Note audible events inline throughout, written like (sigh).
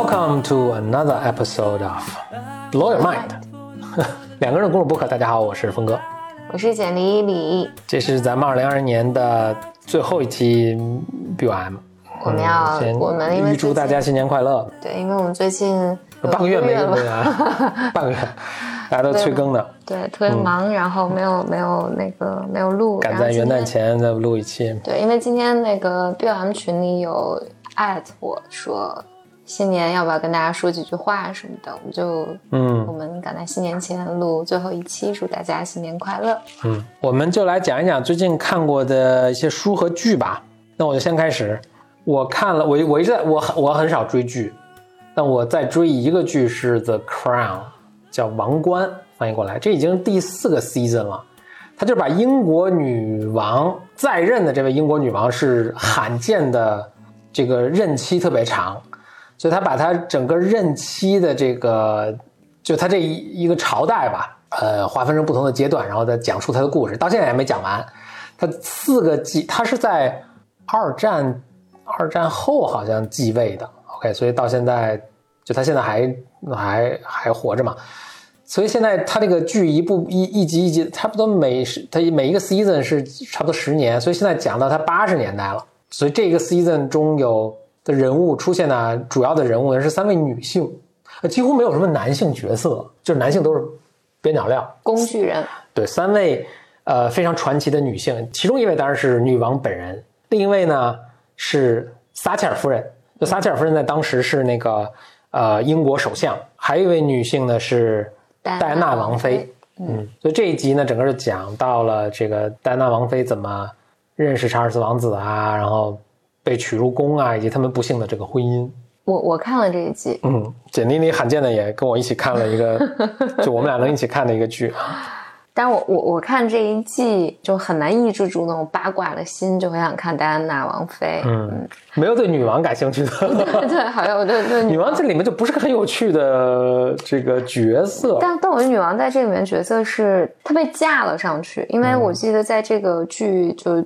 Welcome to another episode of Blow Your Mind。(laughs) 两个人的公路播客，大家好，我是峰哥，我是简丽丽。这是咱们二零二零年的最后一期 BOM。我们要，我们因为预祝大家新年快乐。对，因为我们最近半个月没录了，(laughs) 半个月，大家都催更的。对，特别忙，然后没有没有那个没有录，赶在元旦前再录一期。对，因为今天那个 BOM 群里有艾特我说。新年要不要跟大家说几句话什么的？我们就嗯，我们赶在新年前录最后一期，祝大家新年快乐。嗯，我们就来讲一讲最近看过的一些书和剧吧。那我就先开始。我看了，我我一直在我我很少追剧，但我在追一个剧是《The Crown》，叫《王冠》，翻译过来，这已经第四个 season 了。他就把英国女王在任的这位英国女王是罕见的这个任期特别长。所以他把他整个任期的这个，就他这一一个朝代吧，呃，划分成不同的阶段，然后再讲述他的故事。到现在还没讲完。他四个继，他是在二战二战后好像继位的。OK，所以到现在，就他现在还还还活着嘛。所以现在他这个剧一部一一集一集，差不多每他每一个 season 是差不多十年，所以现在讲到他八十年代了。所以这个 season 中有。的人物出现呢，主要的人物呢是三位女性，几乎没有什么男性角色，就是男性都是边角料、工具人。对，三位呃非常传奇的女性，其中一位当然是女王本人，另一位呢是撒切尔夫人。就撒切尔夫人在当时是那个呃英国首相，还有一位女性呢是戴安娜王妃。嗯，所以这一集呢，整个就讲到了这个戴安娜王妃怎么认识查尔斯王子啊，然后。被娶入宫啊，以及他们不幸的这个婚姻。我我看了这一季，嗯，简妮妮罕见的也跟我一起看了一个，(laughs) 就我们俩能一起看的一个剧。(laughs) 但我我我看这一季就很难抑制住那种八卦的心，就很想看戴安娜王妃。嗯，没有对女王感兴趣的。(laughs) 对，好像我对对女王这里面就不是个很有趣的这个角色。但但我觉得女王在这里面角色是她被架了上去，因为我记得在这个剧就。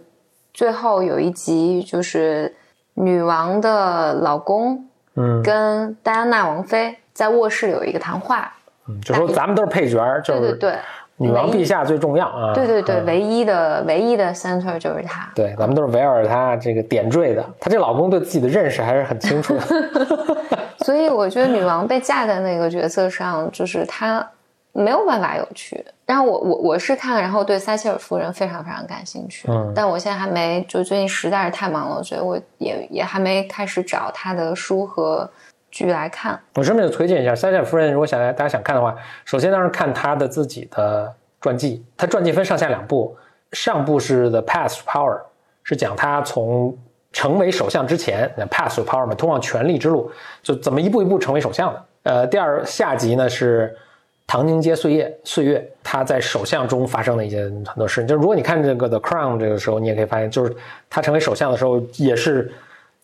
最后有一集就是女王的老公，嗯，跟戴安娜王妃在卧室有一个谈话，嗯，就说咱们都是配角，就是对对对，女王陛下最重要啊，对对对，唯一的唯一的 center 就是她，对，咱们都是围绕着她这个点缀的，她这老公对自己的认识还是很清楚的，(laughs) 所以我觉得女王被架在那个角色上，就是她。没有办法有趣，然后我我我是看，然后对撒切尔夫人非常非常感兴趣，嗯，但我现在还没，就最近实在是太忙了，所以我也也还没开始找他的书和剧来看。我顺便就推荐一下撒切尔夫人，如果想大家想看的话，首先当然看他的自己的传记，他传记分上下两部，上部是 The Path to Power，是讲他从成为首相之前，Path to Power 嘛，通往权力之路，就怎么一步一步成为首相的。呃，第二下集呢是。唐宁街岁月，岁月，他在首相中发生的一些很多事情。就如果你看这个《The Crown》这个时候，你也可以发现，就是他成为首相的时候，也是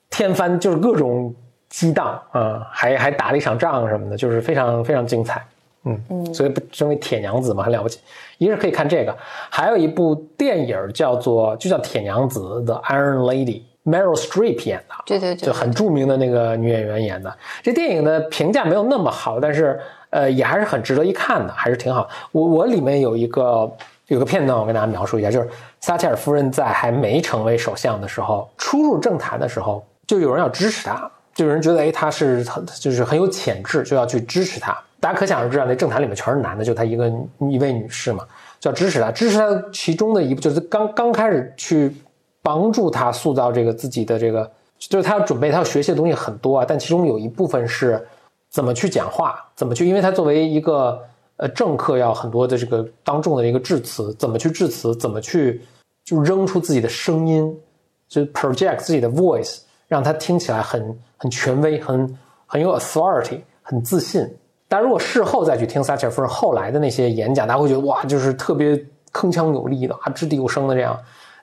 天翻，就是各种激荡啊，还还打了一场仗什么的，就是非常非常精彩。嗯嗯，所以身为铁娘子嘛，很了不起。一个是可以看这个，还有一部电影叫做就叫《铁娘子》的《Iron Lady》，Meryl Streep 演的，对对对，就很著名的那个女演员演的。这电影的评价没有那么好，但是。呃，也还是很值得一看的，还是挺好。我我里面有一个有个片段，我跟大家描述一下，就是撒切尔夫人在还没成为首相的时候，初入政坛的时候，就有人要支持她，就有人觉得，哎，她是很就是很有潜质，就要去支持她。大家可想而知啊，那政坛里面全是男的，就她一个一位女士嘛，就要支持她。支持她其中的一步，就是刚刚开始去帮助他塑造这个自己的这个，就是他要准备，他要学习的东西很多啊，但其中有一部分是。怎么去讲话？怎么去？因为他作为一个呃政客，要很多的这个当众的一个致辞，怎么去致辞？怎么去就扔出自己的声音，就 project 自己的 voice，让他听起来很很权威，很很有 authority，很自信。但如果事后再去听撒切尔夫人后来的那些演讲，大家会觉得哇，就是特别铿锵有力的啊，掷地有声的这样。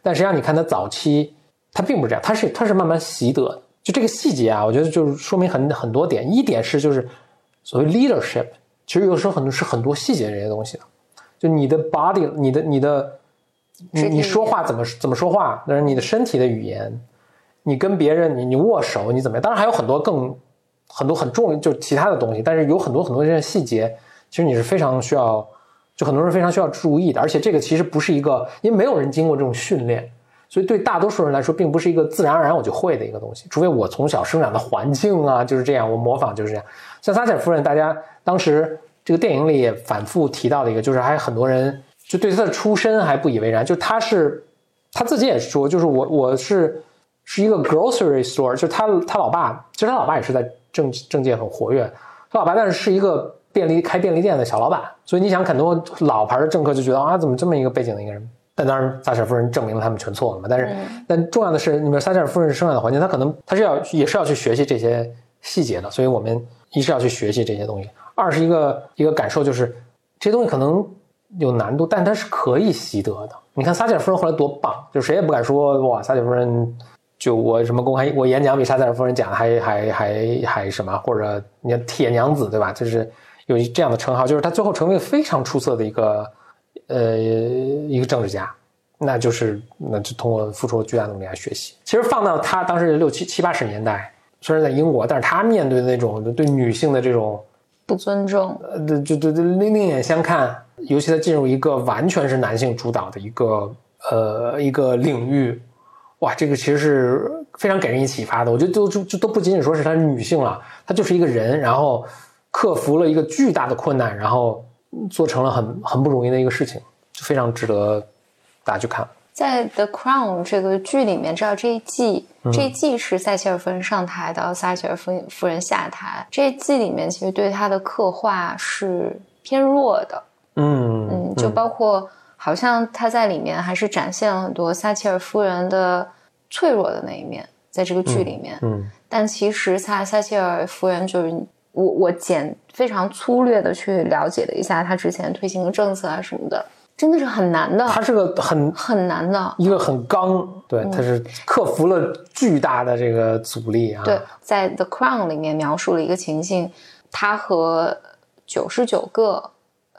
但实际上，你看他早期，他并不是这样，他是他是慢慢习得的。就这个细节啊，我觉得就是说明很很多点。一点是就是所谓 leadership，其实有时候很多是很多细节这些东西的。就你的 body，你的你的你你说话怎么怎么说话，但是你的身体的语言，你跟别人你你握手你怎么样？当然还有很多更很多很重就其他的东西，但是有很多很多这些细节，其实你是非常需要，就很多人非常需要注意的。而且这个其实不是一个，因为没有人经过这种训练，所以对大多数人来说，并不是一个自然而然我就会的一个东西。除非我从小生长的环境啊就是这样，我模仿就是这样。像撒切尔夫人，大家当时这个电影里也反复提到的一个，就是还有很多人就对她的出身还不以为然，就她是她自己也说，就是我我是。是一个 grocery store，就他他老爸，其实他老爸也是在政政界很活跃。他老爸但是是一个便利开便利店的小老板，所以你想很多老牌的政客就觉得啊，怎么这么一个背景的一个人？但当然，撒切尔夫人证明了他们全错了嘛。但是，但重要的是，你们撒切尔夫人生长的环境，她可能她是要也是要去学习这些细节的。所以我们一是要去学习这些东西，二是一个一个感受就是这些东西可能有难度，但它是可以习得的。你看撒切尔夫人后来多棒，就谁也不敢说哇，撒切尔夫人。就我什么公开，我演讲比撒切尔夫人讲的还还还还什么，或者你看铁娘子对吧？就是有这样的称号，就是他最后成为非常出色的一个呃一个政治家，那就是那就通过付出巨大努力来学习。其实放到他当时六七七八十年代，虽然在英国，但是他面对的那种对女性的这种不尊重，呃，就就就另另眼相看，尤其他进入一个完全是男性主导的一个呃一个领域。哇，这个其实是非常给人以启发的。我觉得就就就都不仅仅说是他是女性了，她就是一个人，然后克服了一个巨大的困难，然后做成了很很不容易的一个事情，就非常值得大家去看。在《The Crown》这个剧里面，知道这一季这一季是撒切尔夫人上台到撒切尔夫夫人下台，这一季里面其实对她的刻画是偏弱的。嗯嗯，就包括。好像她在里面还是展现了很多撒切尔夫人的脆弱的那一面，在这个剧里面。嗯，但其实撒撒切尔夫人就是我我简非常粗略的去了解了一下他之前推行的政策啊什么的，真的是很难的。他是个很很难的一个很刚，对，他是克服了巨大的这个阻力啊。对，在《The Crown》里面描述了一个情境，他和九十九个。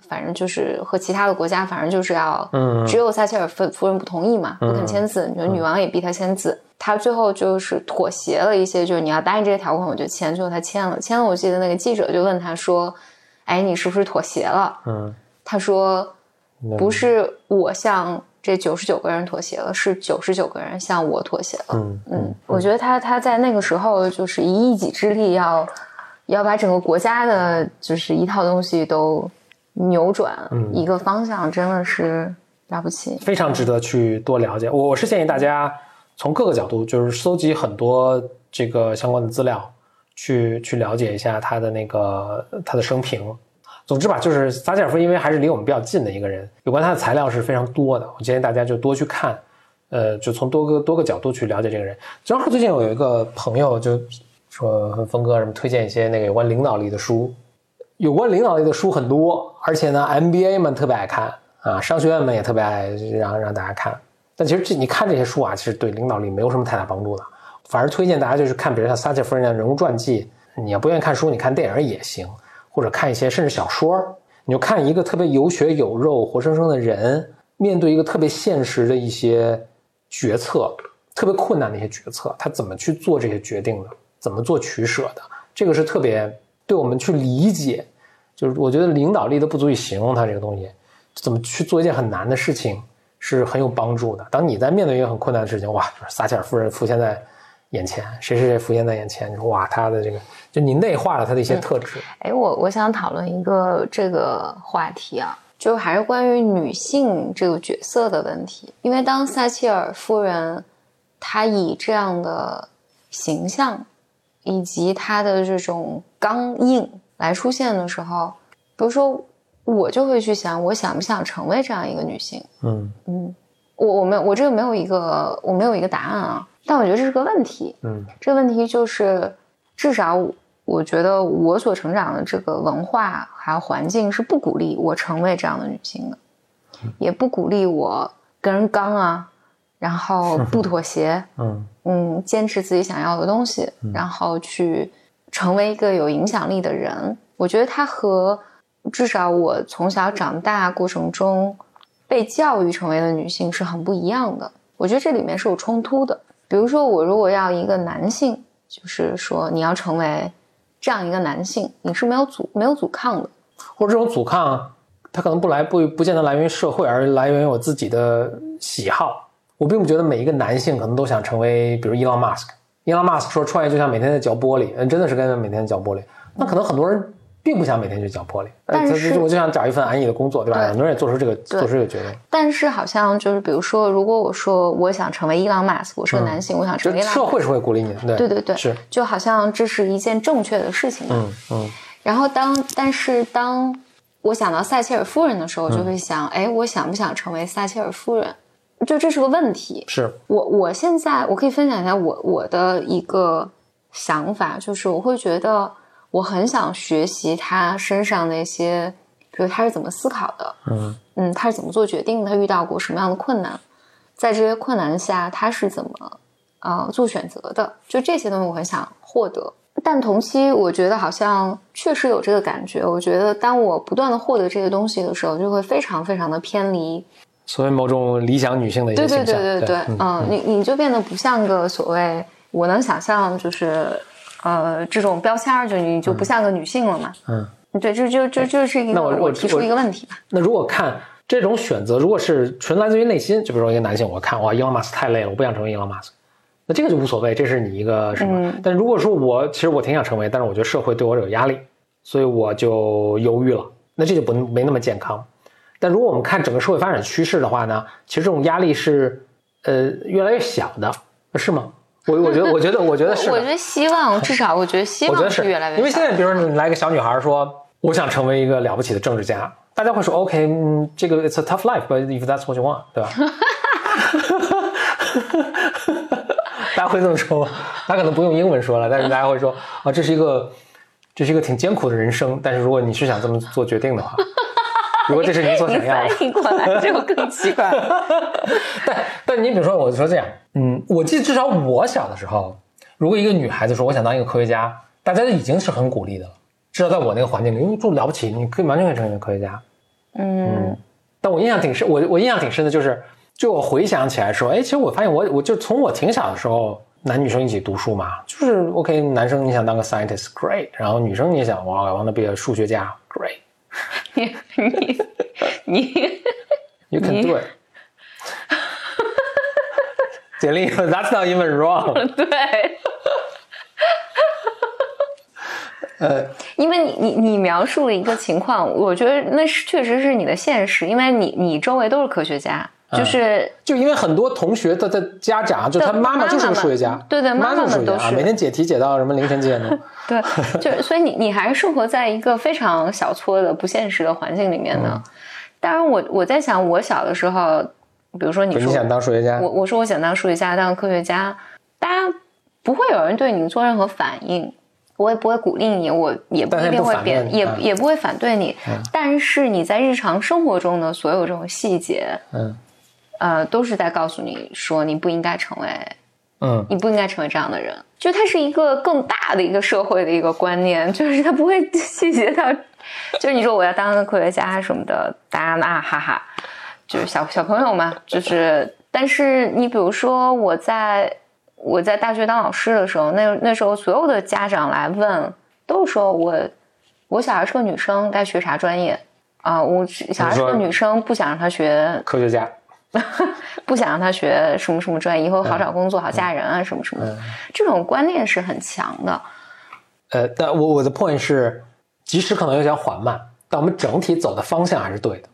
反正就是和其他的国家，反正就是要，嗯，只有撒切尔夫夫人不同意嘛，不肯签字。你说女王也逼他签字，他最后就是妥协了一些，就是你要答应这些条款，我就签。最后他签了，签了。我记得那个记者就问他说：“哎，你是不是妥协了？”嗯，他说：“不是，我向这九十九个人妥协了，是九十九个人向我妥协了。”嗯嗯，我觉得他他在那个时候就是以一己之力要要把整个国家的，就是一套东西都。扭转一个方向真的是了不起，非常值得去多了解。我我是建议大家从各个角度，就是搜集很多这个相关的资料，去去了解一下他的那个他的生平。总之吧，就是撒切尔夫因为还是离我们比较近的一个人，有关他的材料是非常多的。我建议大家就多去看，呃，就从多个多个角度去了解这个人。正好最近我有一个朋友就说，峰哥什么推荐一些那个有关领导力的书。有关领导力的书很多，而且呢，MBA 们特别爱看啊，商学院们也特别爱让让大家看。但其实这你看这些书啊，其实对领导力没有什么太大帮助的，反而推荐大家就是看，比如像撒切尔夫人的人物传记。你要不愿意看书，你看电影也行，或者看一些甚至小说。你就看一个特别有血有肉、活生生的人，面对一个特别现实的一些决策，特别困难的一些决策，他怎么去做这些决定的，怎么做取舍的，这个是特别。对我们去理解，就是我觉得领导力都不足以形容他这个东西，怎么去做一件很难的事情是很有帮助的。当你在面对一个很困难的事情，哇，撒切尔夫人浮现在眼前，谁谁谁浮现在眼前，哇，他的这个就你内化了他的一些特质。哎，我我想讨论一个这个话题啊，就还是关于女性这个角色的问题，因为当撒切尔夫人她以这样的形象。以及她的这种刚硬来出现的时候，比如说我就会去想，我想不想成为这样一个女性？嗯嗯，我我没有我这个没有一个我没有一个答案啊，但我觉得这是个问题。嗯，这个问题就是至少我觉得我所成长的这个文化还有环境是不鼓励我成为这样的女性的，也不鼓励我跟人刚啊。然后不妥协，(laughs) 嗯嗯，坚持自己想要的东西，然后去成为一个有影响力的人。我觉得他和至少我从小长大过程中被教育成为的女性是很不一样的。我觉得这里面是有冲突的。比如说，我如果要一个男性，就是说你要成为这样一个男性，你是没有阻没有阻抗的，或者这种阻抗，它可能不来不不见得来源于社会，而来源于我自己的喜好。我并不觉得每一个男性可能都想成为，比如伊朗马斯克。伊朗马斯克说创业就像每天在嚼玻璃，嗯，真的是跟每天嚼玻璃。那可能很多人。并不想每天去嚼玻璃，但是我就想找一份安逸的工作，对吧？很多人也做出这个做出这个决定。但是好像就是，比如说，如果我说我想成为伊朗马斯克，我是个男性，我想成为社会是会鼓励你的，对对对，是，就好像这是一件正确的事情。嗯嗯。然后当但是当我想到撒切尔夫人的时候，我就会想，哎，我想不想成为撒切尔夫人？就这是个问题。是我我现在我可以分享一下我我的一个想法，就是我会觉得。我很想学习他身上那些，比如他是怎么思考的，嗯嗯，他是怎么做决定的，他遇到过什么样的困难，在这些困难下他是怎么啊做选择的，就这些东西我很想获得。但同期我觉得好像确实有这个感觉，我觉得当我不断的获得这些东西的时候，就会非常非常的偏离所谓某种理想女性的一个形象，对对对对对，嗯，你你就变得不像个所谓我能想象就是。呃，这种标签儿就你就不像个女性了嘛？嗯，对，就就就就是一个那我提出一个问题吧。那如果看这种选择，如果是纯来自于内心，就比如说一个男性，我看哇，伊隆马斯太累了，我不想成为伊隆马斯，那这个就无所谓，这是你一个什么？但如果说我其实我挺想成为，但是我觉得社会对我有压力，所以我就犹豫了，那这就不没那么健康。但如果我们看整个社会发展趋势的话呢，其实这种压力是呃越来越小的，是吗？我我觉得，我觉得，我觉得是。(laughs) 我觉得希望，至少我觉得希 (laughs) 望是越来越。因为现在，比如说你来个小女孩说，我想成为一个了不起的政治家，大家会说，OK，嗯，这个 It's a tough life，but if that's what you want，对吧？(laughs) 大家会这么说吗？他可能不用英文说了，但是大家会说，啊，这是一个，这是一个挺艰苦的人生，但是如果你是想这么做决定的话。如果这是你所想要的，(laughs) 翻译过来就更奇怪。(laughs) 但但你比如说，我说这样，嗯，我记得至少我小的时候，如果一个女孩子说我想当一个科学家，大家都已经是很鼓励的了。至少在我那个环境里，因为做了不起，你可以完全可以成为一个科学家。嗯，但我印象挺深，我我印象挺深的就是，就我回想起来说，哎，其实我发现我我就从我挺小的时候，男女生一起读书嘛，就是 OK，男生你想当个 scientist，great，然后女生你想哇，我那毕业数学家，great。你你你，You can do it，简历 That's not even wrong。对，呃，因为你你你描述了一个情况，我觉得那是确实是你的现实，因为你你周围都是科学家。就是就因为很多同学的的家长，就他妈妈就是个数学家，对对，妈妈们都是每天解题解到什么凌晨几点钟。(laughs) 对，就所以你你还是生活在一个非常小撮的不现实的环境里面呢。当然，我我在想，我小的时候，比如说你说你想当数学家，我我说我想当数学家，当科学家，大家不会有人对你做任何反应，我也不会鼓励你，我也不一定会贬，也也不会反对你。但是你在日常生活中的所有这种细节，嗯。呃，都是在告诉你说你不应该成为，嗯，你不应该成为这样的人。就它是一个更大的一个社会的一个观念，(laughs) 就是它不会细节到，就是你说我要当个科学家什么的，大家啊哈哈，就是小小朋友嘛，就是。但是你比如说我在我在大学当老师的时候，那那时候所有的家长来问，都说我我小孩是个女生，该学啥专业啊？我小孩是个女生，不想让她学科学家。(laughs) 不想让他学什么什么专业，以后好找工作、好嫁人啊，什么什么的，这种观念是很强的。呃，但我我的 point 是，即使可能有点缓慢，但我们整体走的方向还是对的。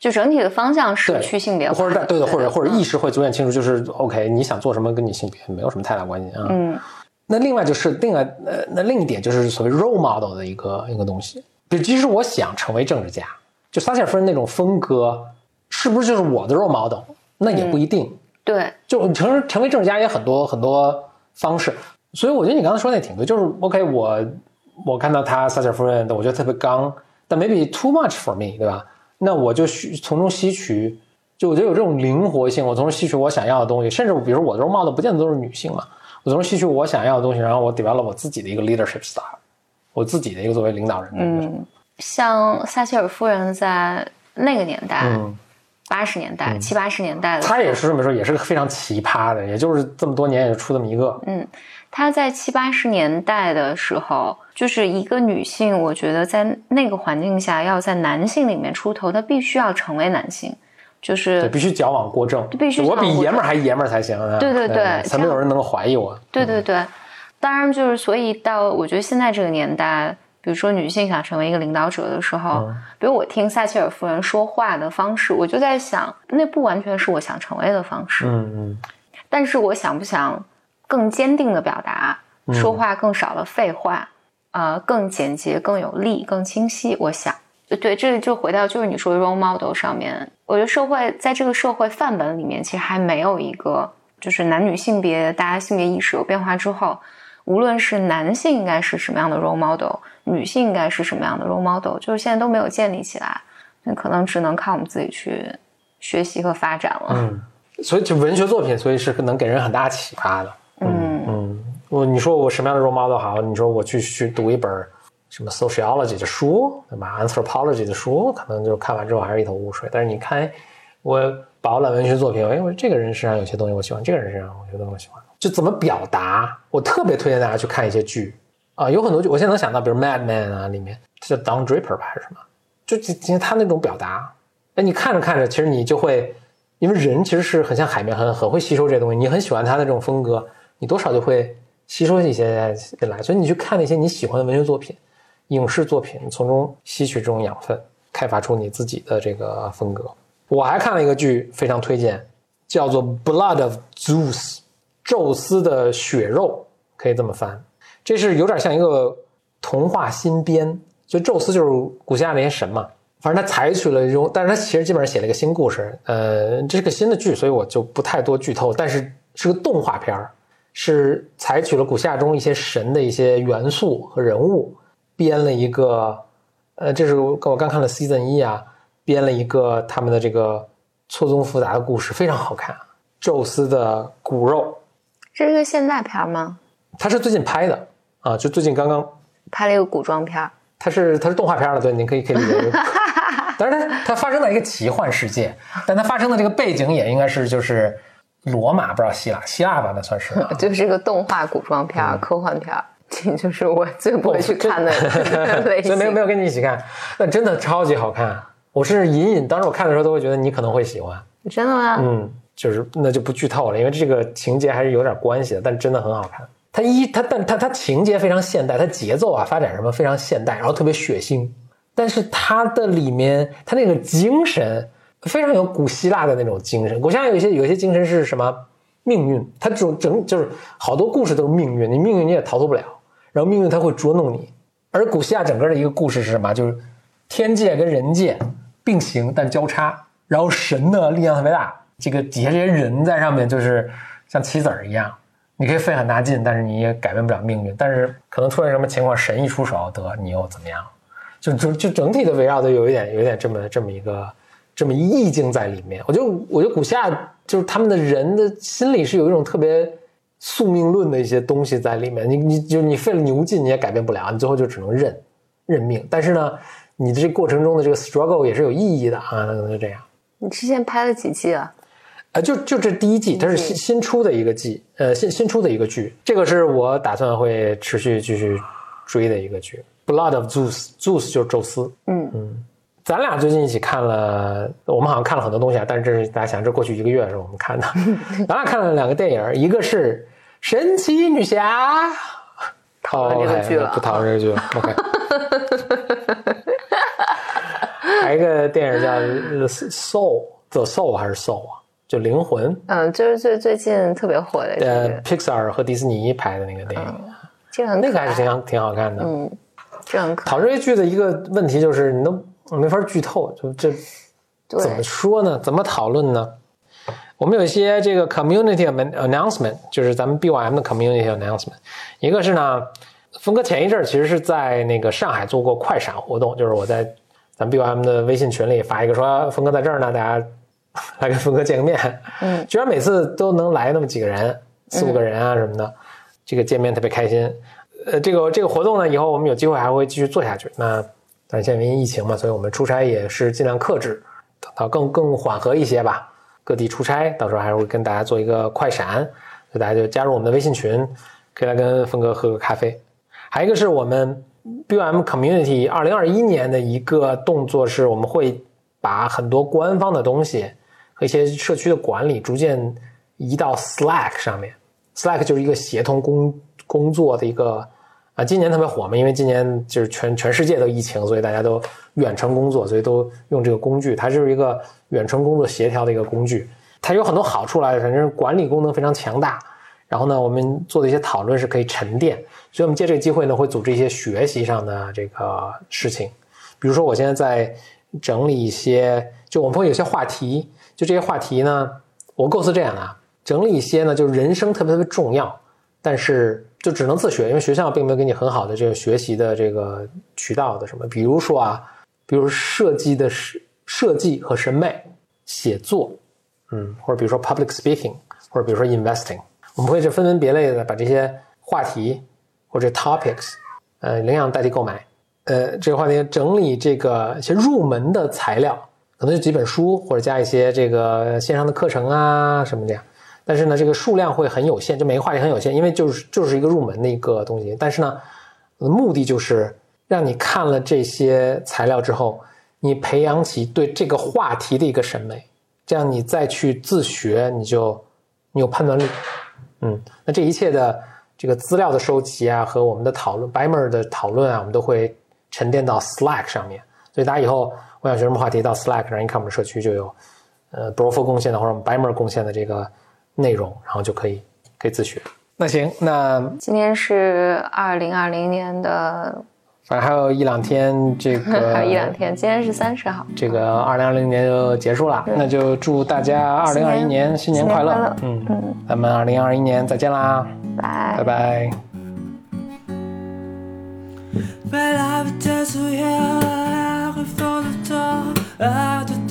就整体的方向是去性别，或者对的，或者或者意识会逐渐清楚，就是 OK，你想做什么跟你性别没有什么太大关系啊。嗯。那另外就是另外呃，那另一点就是所谓 role model 的一个一个东西，就即使我想成为政治家，就撒切尔夫人那种风格。是不是就是我的 role model？那也不一定。对，就成成为政治家也很多很多方式。所以我觉得你刚才说那挺对，就是 OK，我我看到他撒切尔夫人，我觉得特别刚，但 maybe too much for me，对吧？那我就从中吸取，就我觉得有这种灵活性，我从中吸取我想要的东西。甚至比如我的 role model 不见得都是女性嘛，我从中吸取我想要的东西，然后我 develop 我自己的一个 leadership style，我自己的一个作为领导人的。嗯，像撒切尔夫人在那个年代。八十年代七八十年代的。他也是这么说，也是个非常奇葩的，也就是这么多年也就出这么一个。嗯，他在七八十年代的时候，就是一个女性，我觉得在那个环境下，要在男性里面出头，她必须要成为男性。就是必须矫枉过正，必须我比爷们儿还爷们儿才行。对对对，才没有人能够怀疑我。对对对，当然就是所以到我觉得现在这个年代，比如说女性想成为一个领导者的时候，比如我听撒切尔夫人说话的方式，我就在想，那不完全是我想成为的方式。嗯嗯。但是我想不想更坚定的表达，说话更少了废话，呃，更简洁、更有力、更清晰。我想。对，这个就回到就是你说的 role model 上面，我觉得社会在这个社会范本里面，其实还没有一个就是男女性别，大家性别意识有变化之后，无论是男性应该是什么样的 role model，女性应该是什么样的 role model，就是现在都没有建立起来，那可能只能靠我们自己去学习和发展了。嗯，所以就文学作品，所以是能给人很大启发的。嗯嗯，我你说我什么样的 role model 好？你说我去去读一本。什么 sociology 的书，对吧？anthropology 的书，可能就看完之后还是一头雾水。但是你看，我饱览文学作品，哎，我这个人身上有些东西我喜欢，这个人身上有些东西我喜欢，就怎么表达？我特别推荐大家去看一些剧啊，有很多剧，我现在能想到，比如 Mad Men 啊，里面叫 Don Draper 吧，还是什么？就今天他那种表达，哎，你看着看着，其实你就会，因为人其实是很像海绵，很很会吸收这些东西。你很喜欢他的这种风格，你多少就会吸收一些进来。所以你去看那些你喜欢的文学作品。影视作品从中吸取这种养分，开发出你自己的这个风格。我还看了一个剧，非常推荐，叫做《Blood of Zeus》，宙斯的血肉，可以这么翻。这是有点像一个童话新编，所以宙斯就是古希腊那些神嘛。反正他采取了一种，但是他其实基本上写了一个新故事。呃，这是个新的剧，所以我就不太多剧透。但是是个动画片儿，是采取了古希腊中一些神的一些元素和人物。编了一个，呃，这是我刚看了 season 一啊，编了一个他们的这个错综复杂的故事，非常好看。宙斯的骨肉，这是个现代片吗？它是最近拍的啊，就最近刚刚拍了一个古装片。它是它是动画片了，对，您可以可以理解。(laughs) 但是它它发生在一个奇幻世界，但它发生的这个背景也应该是就是罗马，不知道希腊希腊吧，那算是。(laughs) 就是个动画古装片，科幻片。这就是我 (laughs) 最不会去看的类型，所以没有没有跟你一起看，那真的超级好看。我是隐隐当时我看的时候都会觉得你可能会喜欢，真的吗？嗯，就是那就不剧透了，因为这个情节还是有点关系的，但真的很好看。它一它但它它情节非常现代，它节奏啊发展什么非常现代，然后特别血腥，但是它的里面它那个精神非常有古希腊的那种精神。古希腊有些有一些精神是什么命运，它这种整就是好多故事都是命运，你命运你也逃脱不了。然后命运它会捉弄你，而古希腊整个的一个故事是什么？就是天界跟人界并行但交叉，然后神的力量特别大，这个底下这些人在上面就是像棋子儿一样，你可以费很大劲，但是你也改变不了命运。但是可能出现什么情况，神一出手得你又怎么样？就就就整体的围绕的有一点有一点这么这么一个这么意境在里面。我觉得我觉得古希腊就是他们的人的心里是有一种特别。宿命论的一些东西在里面，你你就你费了牛劲你也改变不了，你最后就只能认认命。但是呢，你的这过程中的这个 struggle 也是有意义的啊，可能就这样。你之前拍了几季啊？呃，就就这第一季，它是新新出的一个季，呃，新新出的一个剧。这个是我打算会持续继续追的一个剧，《Blood of Zeus》，Zeus 就是宙斯。嗯嗯。咱俩最近一起看了，我们好像看了很多东西啊。但是这是大家想，这过去一个月的时候我们看的。(laughs) 咱俩看了两个电影，一个是《神奇女侠 (laughs)》，讨论这个剧了，不讨论这个剧了。OK。(laughs) 还有一个电影叫《Soul》，The Soul 还是 Soul 啊？就灵魂。嗯，就是最最近特别火的。呃，Pixar 和迪士尼拍的那个电影，这个那个还是挺挺好看的。嗯，这很可。讨论这剧的一个问题就是，你都。没法剧透，就这怎么说呢？怎么讨论呢？我们有一些这个 community announcement，就是咱们 BYM 的 community announcement。一个是呢，峰哥前一阵其实是在那个上海做过快闪活动，就是我在咱们 BYM 的微信群里发一个说，峰哥在这儿呢，大家 (laughs) 来跟峰哥见个面。嗯，居然每次都能来那么几个人，四五个人啊什么的，这个见面特别开心。呃，这个这个活动呢，以后我们有机会还会继续做下去。那但是现在因为疫情嘛，所以我们出差也是尽量克制。等到更更缓和一些吧，各地出差，到时候还会跟大家做一个快闪，所以大家就加入我们的微信群，可以来跟峰哥喝个咖啡。还有一个是我们 BUM Community 二零二一年的一个动作是，我们会把很多官方的东西和一些社区的管理逐渐移到 Slack 上面。Slack 就是一个协同工工作的一个啊，今年特别火嘛，因为今年就是全全世界都疫情，所以大家都远程工作，所以都用这个工具。它就是一个远程工作协调的一个工具，它有很多好处来，反正管理功能非常强大。然后呢，我们做的一些讨论是可以沉淀，所以我们借这个机会呢，会组织一些学习上的这个事情，比如说我现在在整理一些，就我们会有些话题，就这些话题呢，我构思这样啊。整理一些呢，就是人生特别特别重要，但是就只能自学，因为学校并没有给你很好的这个学习的这个渠道的什么，比如说啊，比如设计的设设计和审美、写作，嗯，或者比如说 public speaking，或者比如说 investing，我们会是分门别类的把这些话题或者 topics，呃，领养代替购买，呃，这个话题整理这个一些入门的材料，可能就几本书或者加一些这个线上的课程啊什么的。但是呢，这个数量会很有限，就每个话题很有限，因为就是就是一个入门的一个东西。但是呢，目的就是让你看了这些材料之后，你培养起对这个话题的一个审美，这样你再去自学，你就你有判断力。嗯，那这一切的这个资料的收集啊，和我们的讨论 b i m e r 的讨论啊，我们都会沉淀到 Slack 上面。所以大家以后我想学什么话题，到 Slack 上一看，我们社区就有呃 b r o f o 贡献的或者我们 e r 贡献的这个。内容，然后就可以可以自学。那行，那今天是二零二零年的，反正还有一两天，这个 (laughs) 还有一两天，今天是三十号，这个二零二零年就结束了。那就祝大家二零二一年新年快乐。嗯嗯，咱们二零二一年再见啦，拜拜拜 after the door, at the